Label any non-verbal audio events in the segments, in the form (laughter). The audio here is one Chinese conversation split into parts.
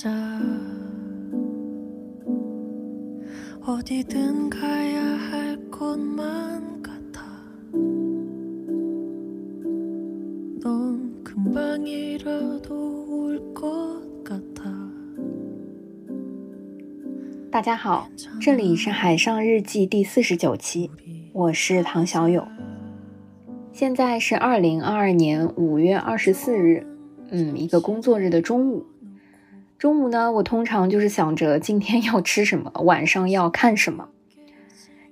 자 어디든 가야 할 곳만 같아 넌 금방이라도 올 것 같아 大家好，这里是海上日记第四十九期，我是唐小友。现在是二零二二年五月二十四日，嗯，一个工作日的中午。 中午呢，我通常就是想着今天要吃什么，晚上要看什么。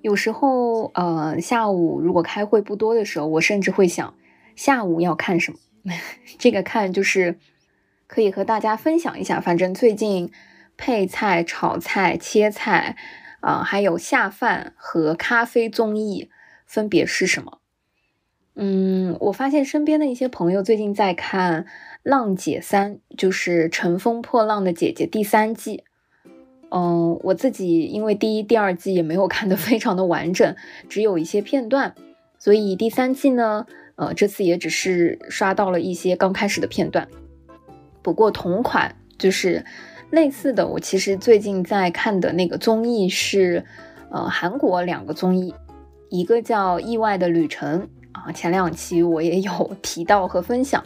有时候，呃，下午如果开会不多的时候，我甚至会想下午要看什么。(laughs) 这个看就是可以和大家分享一下，反正最近配菜、炒菜、切菜，啊、还有下饭和咖啡综艺分别是什么？嗯，我发现身边的一些朋友最近在看《浪姐三》，就是《乘风破浪的姐姐》第三季。嗯，我自己因为第一、第二季也没有看得 (laughs) 非常的完整，只有一些片段，所以第三季呢，呃，这次也只是刷到了一些刚开始的片段。不过同款就是类似的，我其实最近在看的那个综艺是，呃，韩国两个综艺，一个叫《意外的旅程》。啊，前两期我也有提到和分享，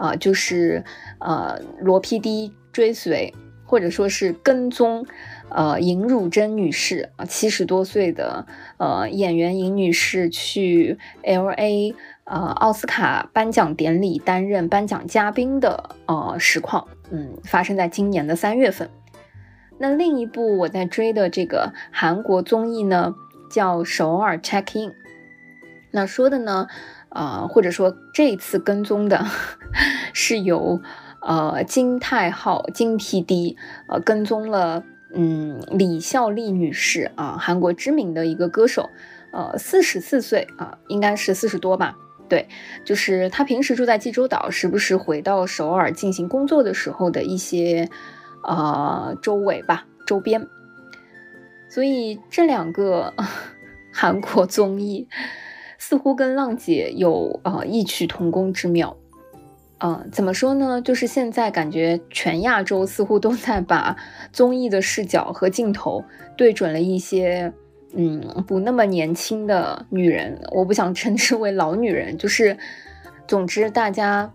啊，就是呃罗 PD 追随或者说是跟踪，呃尹汝贞女士啊七十多岁的呃演员尹女士去 LA 呃奥斯卡颁奖典礼担任颁奖嘉宾的呃实况，嗯，发生在今年的三月份。那另一部我在追的这个韩国综艺呢，叫《首尔 Check In》。那说的呢，呃，或者说这次跟踪的是由呃金泰浩金 PD 呃跟踪了，嗯，李孝利女士啊，韩国知名的一个歌手，呃，四十四岁啊，应该是四十多吧？对，就是她平时住在济州岛，时不时回到首尔进行工作的时候的一些呃周围吧，周边。所以这两个 (laughs) 韩国综艺。似乎跟浪姐有呃异曲同工之妙，呃，怎么说呢？就是现在感觉全亚洲似乎都在把综艺的视角和镜头对准了一些嗯不那么年轻的女人，我不想称之为老女人，就是总之大家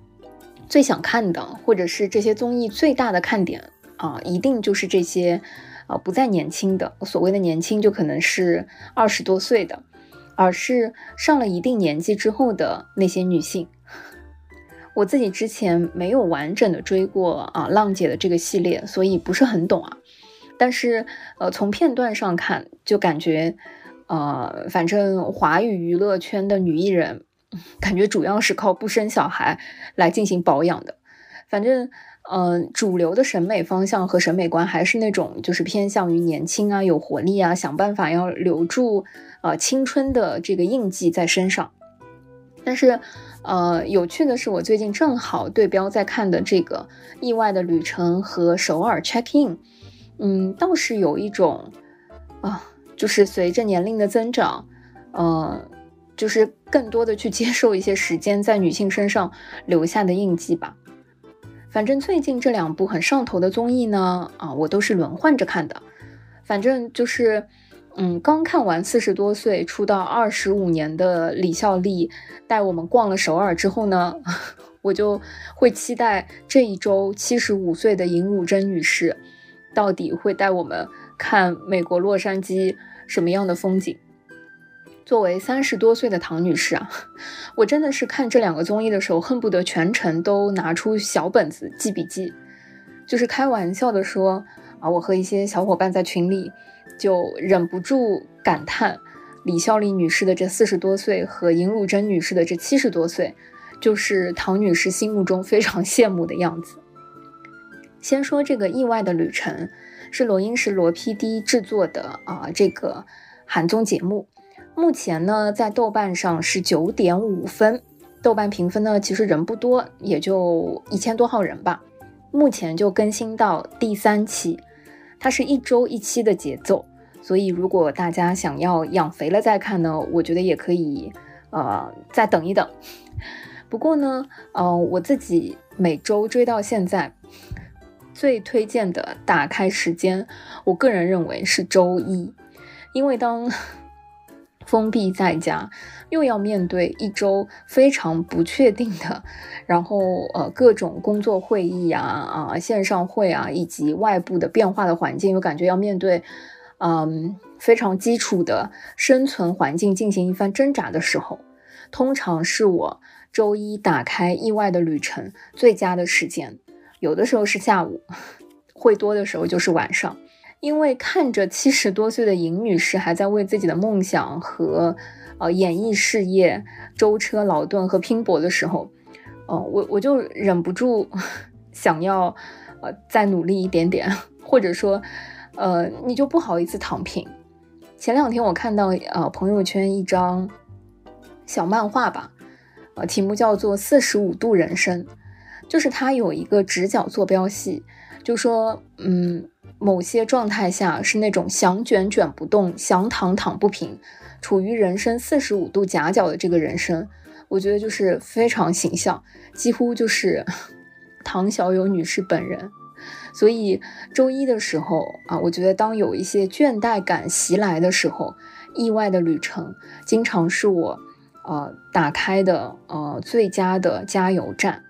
最想看的，或者是这些综艺最大的看点啊，一定就是这些啊不再年轻的，所谓的年轻就可能是二十多岁的。而是上了一定年纪之后的那些女性，我自己之前没有完整的追过啊浪姐的这个系列，所以不是很懂啊。但是呃从片段上看，就感觉呃反正华语娱乐圈的女艺人，感觉主要是靠不生小孩来进行保养的。反正嗯主流的审美方向和审美观还是那种就是偏向于年轻啊有活力啊，想办法要留住。呃，青春的这个印记在身上，但是，呃，有趣的是，我最近正好对标在看的这个《意外的旅程》和《首尔 Check In》，嗯，倒是有一种，啊，就是随着年龄的增长，呃，就是更多的去接受一些时间在女性身上留下的印记吧。反正最近这两部很上头的综艺呢，啊，我都是轮换着看的，反正就是。嗯，刚看完四十多岁出道二十五年的李孝利带我们逛了首尔之后呢，(laughs) 我就会期待这一周七十五岁的尹汝贞女士到底会带我们看美国洛杉矶什么样的风景。作为三十多岁的唐女士啊，(laughs) 我真的是看这两个综艺的时候，恨不得全程都拿出小本子记笔记，就是开玩笑的说我和一些小伙伴在群里。就忍不住感叹，李孝利女士的这四十多岁和尹汝贞女士的这七十多岁，就是唐女士心目中非常羡慕的样子。先说这个意外的旅程，是罗英石罗 PD 制作的啊，这个韩综节目，目前呢在豆瓣上是九点五分，豆瓣评分呢其实人不多，也就一千多号人吧，目前就更新到第三期。它是一周一期的节奏，所以如果大家想要养肥了再看呢，我觉得也可以，呃，再等一等。不过呢，呃，我自己每周追到现在，最推荐的打开时间，我个人认为是周一，因为当封闭在家，又要面对一周非常不确定的，然后呃各种工作会议啊啊线上会啊以及外部的变化的环境，又感觉要面对嗯非常基础的生存环境进行一番挣扎的时候，通常是我周一打开意外的旅程最佳的时间。有的时候是下午，(laughs) 会多的时候就是晚上，因为看着七十多岁的尹女士还在为自己的梦想和呃演艺事业舟车劳顿和拼搏的时候，呃，我我就忍不住 (laughs) 想要呃再努力一点点，或者说呃你就不好意思躺平。前两天我看到呃朋友圈一张小漫画吧，呃题目叫做《四十五度人生》。就是它有一个直角坐标系，就说，嗯，某些状态下是那种想卷卷不动，想躺躺不平，处于人生四十五度夹角的这个人生，我觉得就是非常形象，几乎就是 (laughs) 唐小友女士本人。所以周一的时候啊，我觉得当有一些倦怠感袭来的时候，意外的旅程经常是我呃打开的呃最佳的加油站。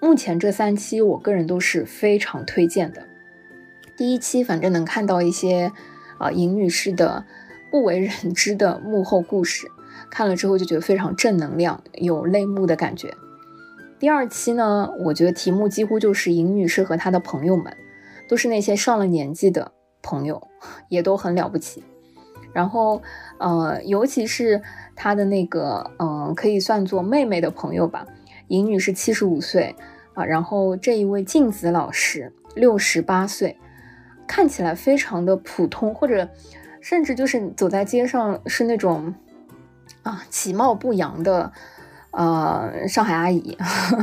目前这三期，我个人都是非常推荐的。第一期反正能看到一些啊尹女士的不为人知的幕后故事，看了之后就觉得非常正能量，有泪目的感觉。第二期呢，我觉得题目几乎就是尹女士和她的朋友们，都是那些上了年纪的朋友，也都很了不起。然后呃，尤其是她的那个嗯，可以算作妹妹的朋友吧。尹女士七十五岁啊，然后这一位静子老师六十八岁，看起来非常的普通，或者甚至就是走在街上是那种啊其貌不扬的呃上海阿姨。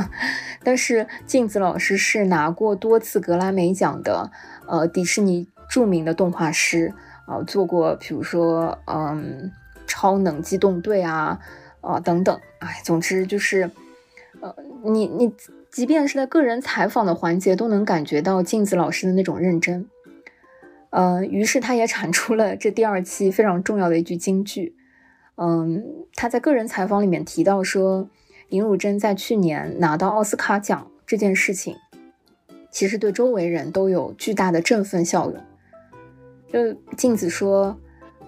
(laughs) 但是镜子老师是拿过多次格莱美奖的呃迪士尼著名的动画师啊，做过比如说嗯超能机动队啊啊等等，哎，总之就是。呃，你你即便是在个人采访的环节，都能感觉到镜子老师的那种认真。呃，于是他也产出了这第二期非常重要的一句金句。嗯，他在个人采访里面提到说，尹汝贞在去年拿到奥斯卡奖这件事情，其实对周围人都有巨大的振奋效用。就镜子说，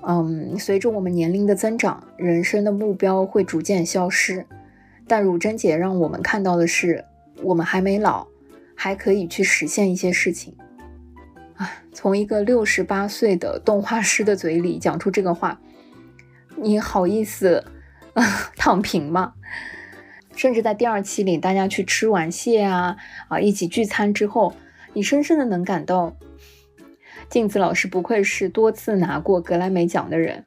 嗯，随着我们年龄的增长，人生的目标会逐渐消失。但汝贞姐让我们看到的是，我们还没老，还可以去实现一些事情。从一个六十八岁的动画师的嘴里讲出这个话，你好意思躺平吗？甚至在第二期里，大家去吃完蟹啊啊一起聚餐之后，你深深的能感到，镜子老师不愧是多次拿过格莱美奖的人，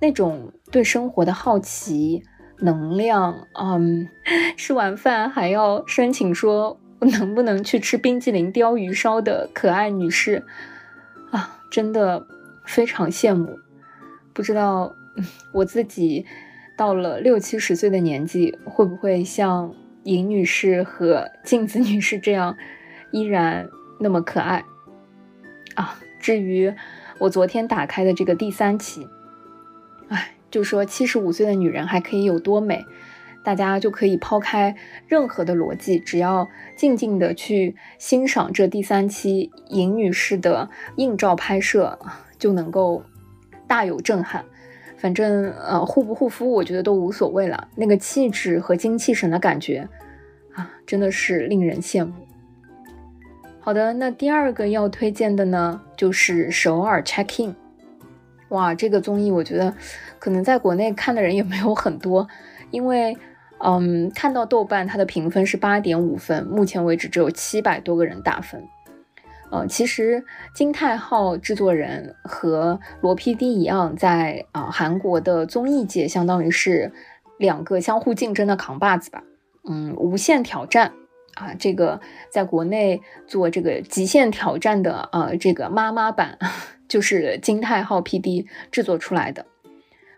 那种对生活的好奇。能量，嗯，(laughs) 吃完饭还要申请说能不能去吃冰激凌、鲷鱼烧的可爱女士啊，真的非常羡慕。不知道我自己到了六七十岁的年纪，会不会像尹女士和镜子女士这样依然那么可爱啊？至于我昨天打开的这个第三期，哎。就说七十五岁的女人还可以有多美，大家就可以抛开任何的逻辑，只要静静的去欣赏这第三期尹女士的硬照拍摄，就能够大有震撼。反正呃护不护肤，我觉得都无所谓了。那个气质和精气神的感觉啊，真的是令人羡慕。好的，那第二个要推荐的呢，就是首尔 check in。哇，这个综艺我觉得可能在国内看的人也没有很多，因为，嗯，看到豆瓣它的评分是八点五分，目前为止只有七百多个人打分。呃，其实金泰浩制作人和罗 PD 一样，在啊韩国的综艺界相当于是两个相互竞争的扛把子吧。嗯，无限挑战啊，这个在国内做这个极限挑战的啊这个妈妈版。(laughs) 就是金泰浩 PD 制作出来的，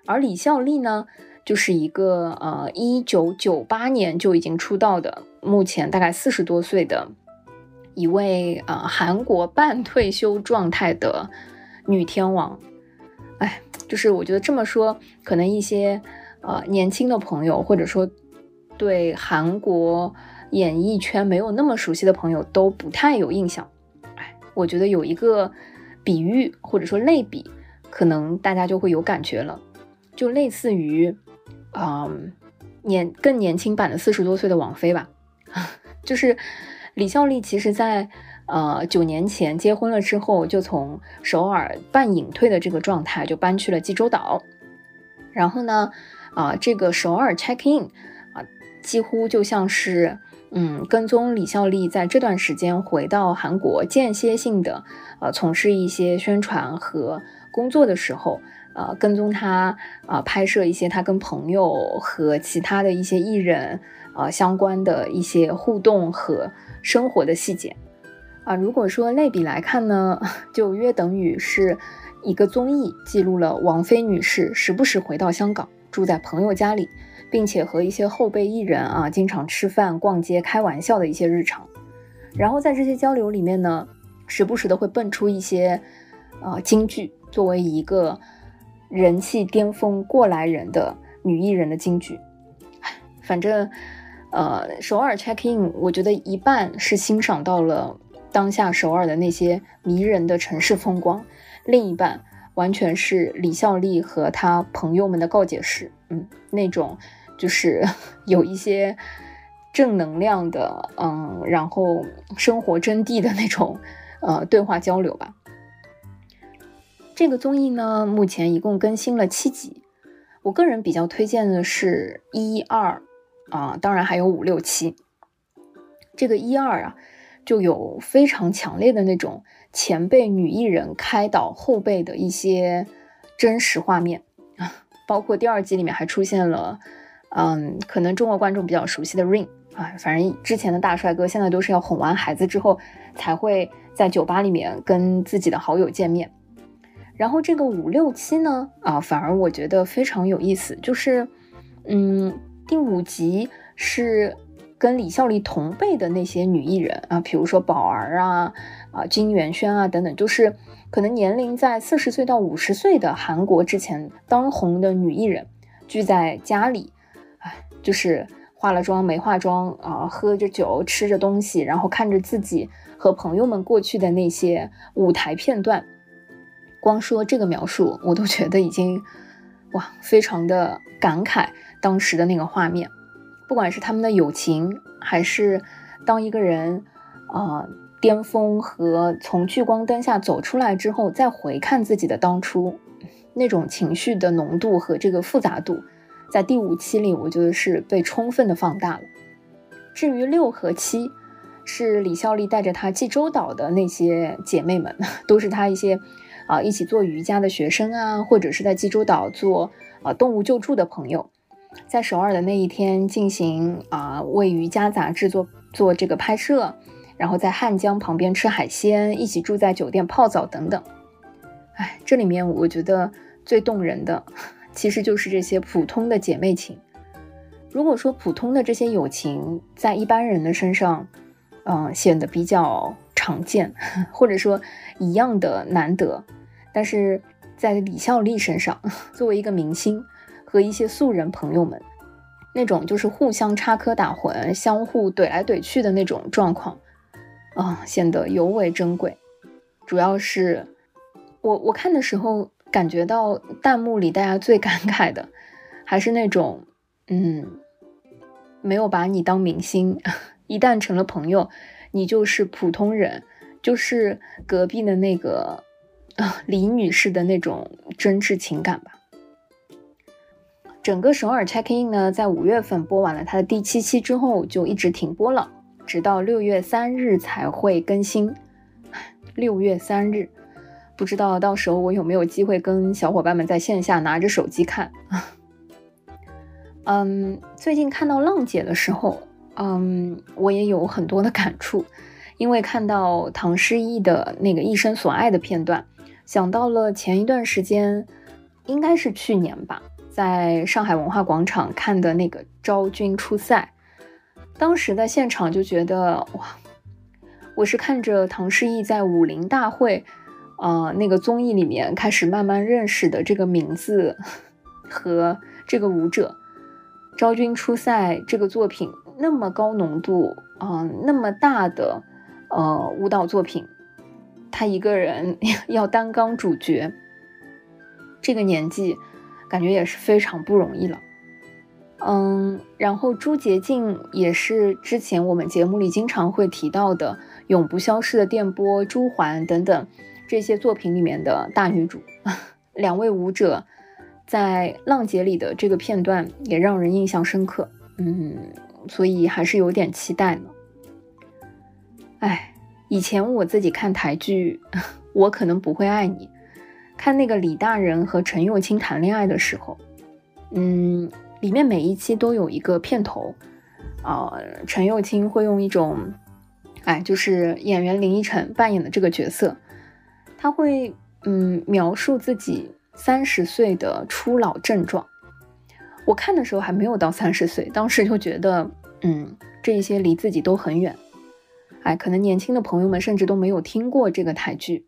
而李孝利呢，就是一个呃，一九九八年就已经出道的，目前大概四十多岁的一位啊韩国半退休状态的女天王。哎，就是我觉得这么说，可能一些呃年轻的朋友，或者说对韩国演艺圈没有那么熟悉的朋友都不太有印象。哎，我觉得有一个比喻或者说类比，可能大家就会有感觉了，就类似于，嗯。年更年轻版的四十多岁的王菲吧，(laughs) 就是李孝利。其实，在呃九年前结婚了之后，就从首尔半隐退的这个状态，就搬去了济州岛。然后呢，啊，这个首尔 check in 啊，几乎就像是嗯跟踪李孝利在这段时间回到韩国，间歇性的呃从事一些宣传和工作的时候。呃，跟踪他啊，拍摄一些他跟朋友和其他的一些艺人呃相关的一些互动和生活的细节啊。如果说类比来看呢，(laughs) 就约等于是一个综艺记录了王菲女士时不时回到香港，住在朋友家里，并且和一些后辈艺人啊经常吃饭、逛街、开玩笑的一些日常。然后在这些交流里面呢，时不时的会蹦出一些呃金句，作为一个。人气巅峰过来人的女艺人的金句，反正，呃，首尔 check in，我觉得一半是欣赏到了当下首尔的那些迷人的城市风光，另一半完全是李孝利和他朋友们的告解式，嗯，那种就是 (laughs) 有一些正能量的，嗯，然后生活真谛的那种，呃，对话交流吧。这个综艺呢，目前一共更新了七集。我个人比较推荐的是一二啊，当然还有五六七。这个一二啊，就有非常强烈的那种前辈女艺人开导后辈的一些真实画面啊，(laughs) 包括第二集里面还出现了，嗯，可能中国观众比较熟悉的 Rain 啊，反正之前的大帅哥现在都是要哄完孩子之后才会在酒吧里面跟自己的好友见面。然后这个五六七呢，啊，反而我觉得非常有意思，就是，嗯，第五集是跟李孝利同辈的那些女艺人啊，比如说宝儿啊，啊金元萱啊等等，就是可能年龄在四十岁到五十岁的韩国之前当红的女艺人聚在家里，哎，就是化了妆没化妆啊，喝着酒吃着东西，然后看着自己和朋友们过去的那些舞台片段。光说这个描述，我都觉得已经哇，非常的感慨当时的那个画面。不管是他们的友情，还是当一个人啊巅峰和从聚光灯下走出来之后，再回看自己的当初，那种情绪的浓度和这个复杂度，在第五期里，我觉得是被充分的放大了。至于六和七，是李孝利带着他济州岛的那些姐妹们，(laughs) 都是他一些。啊，一起做瑜伽的学生啊，或者是在济州岛做啊动物救助的朋友，在首尔的那一天进行啊为瑜伽杂志做做这个拍摄，然后在汉江旁边吃海鲜，一起住在酒店泡澡等等。哎，这里面我觉得最动人的，其实就是这些普通的姐妹情。如果说普通的这些友情在一般人的身上，嗯，显得比较常见，(laughs) 或者说一样的难得。但是在李孝利身上，(laughs) 作为一个明星和一些素人朋友们，那种就是互相插科打诨、相互怼来怼去的那种状况，啊，显得尤为珍贵。主要是我我看的时候，感觉到弹幕里大家最感慨的，还是那种，嗯，没有把你当明星，(laughs) 一旦成了朋友，你就是普通人，就是隔壁的那个。啊，李女士的那种真挚情感吧。整个首尔 check in 呢，在五月份播完了它的第七期之后，就一直停播了，直到六月三日才会更新。(laughs) 六月三日，不知道到时候我有没有机会跟小伙伴们在线下拿着手机看。(laughs) 嗯，最近看到浪姐的时候，嗯，我也有很多的感触，因为看到唐诗逸的那个一生所爱的片段。想到了前一段时间，应该是去年吧，在上海文化广场看的那个昭君出塞，当时在现场就觉得哇，我是看着唐诗逸在武林大会，呃，那个综艺里面开始慢慢认识的这个名字 (laughs) 和这个舞者。昭君出塞这个作品那么高浓度啊，那么大的呃舞蹈作品，他一个人 (laughs) 要担纲主角，这个年纪感觉也是非常不容易了。嗯，然后朱洁静也是之前我们节目里经常会提到的《永不消失的电波》、朱环等等这些作品里面的大女主，(laughs) 两位舞者。在浪姐里的这个片段也让人印象深刻，嗯，所以还是有点期待呢。哎，以前我自己看台剧，(laughs) 我可能不会爱你。看那个李大人和陈幼卿谈恋爱的时候，嗯，里面每一期都有一个片头，啊，陈幼卿会用一种，哎，就是演员林依晨扮演的这个角色，他会嗯描述自己。三十岁的初老症状，我看的时候还没有到三十岁，当时就觉得，嗯，这一些离自己都很远。哎，可能年轻的朋友们甚至都没有听过这个台剧。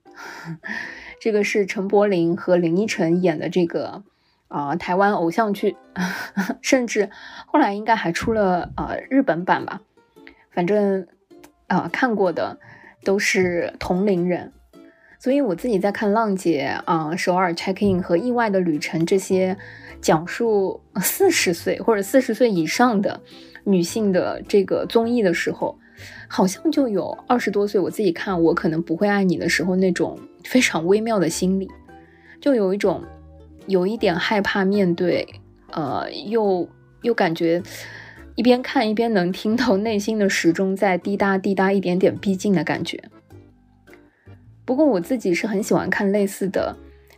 (laughs) 这个是陈柏霖和林依晨演的这个啊台湾偶像剧，(laughs) 甚至后来应该还出了呃日本版吧。反正啊看过的都是同龄人。所以我自己在看《浪姐》啊，《首尔 Check In》和《意外的旅程》这些讲述四十岁或者四十岁以上的女性的这个综艺的时候，好像就有二十多岁我自己看我可能不会爱你的时候那种非常微妙的心理，就有一种有一点害怕面对，呃，又又感觉一边看一边能听到内心的时钟在滴答滴答一点点逼近的感觉。不过我自己是很喜欢看类似的，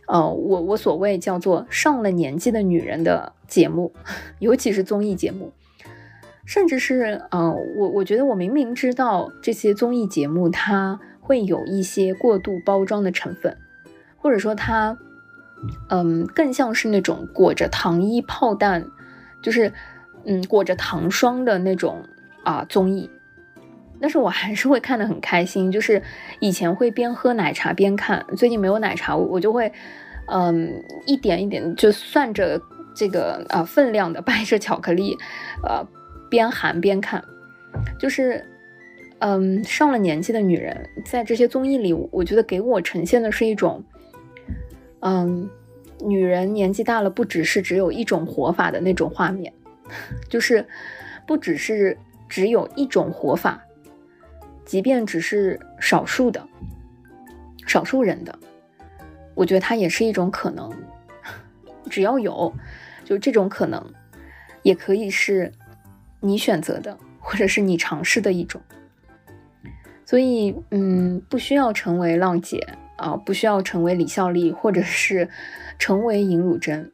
呃，我我所谓叫做上了年纪的女人的节目，(laughs) 尤其是综艺节目，甚至是，呃，我我觉得我明明知道这些综艺节目它会有一些过度包装的成分，或者说它，嗯，更像是那种裹着糖衣炮弹，就是，嗯，裹着糖霜的那种啊综艺。但是我还是会看得很开心，就是以前会边喝奶茶边看，最近没有奶茶，我我就会，嗯，一点一点就算着这个呃分量的 (laughs) 掰着巧克力，呃，边含边看，就是，嗯，上了年纪的女人在这些综艺里，我觉得给我呈现的是一种，嗯，女人年纪大了不只是只有一种活法的那种画面，(laughs) 就是不只是只有一种活法。即便只是少数的、少数人的，我觉得它也是一种可能。(laughs) 只要有，就这种可能，也可以是你选择的，或者是你尝试的一种。所以，嗯，不需要成为浪姐啊，不需要成为李孝利，或者是成为尹汝贞。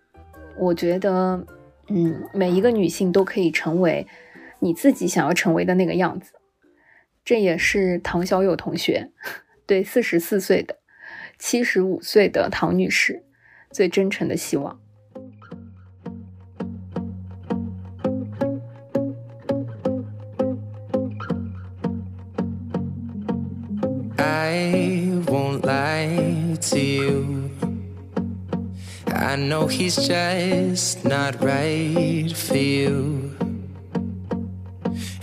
我觉得，嗯，每一个女性都可以成为你自己想要成为的那个样子。这也是唐小友同学 (laughs) 对四十四岁的、七十五岁的唐女士最真诚的希望。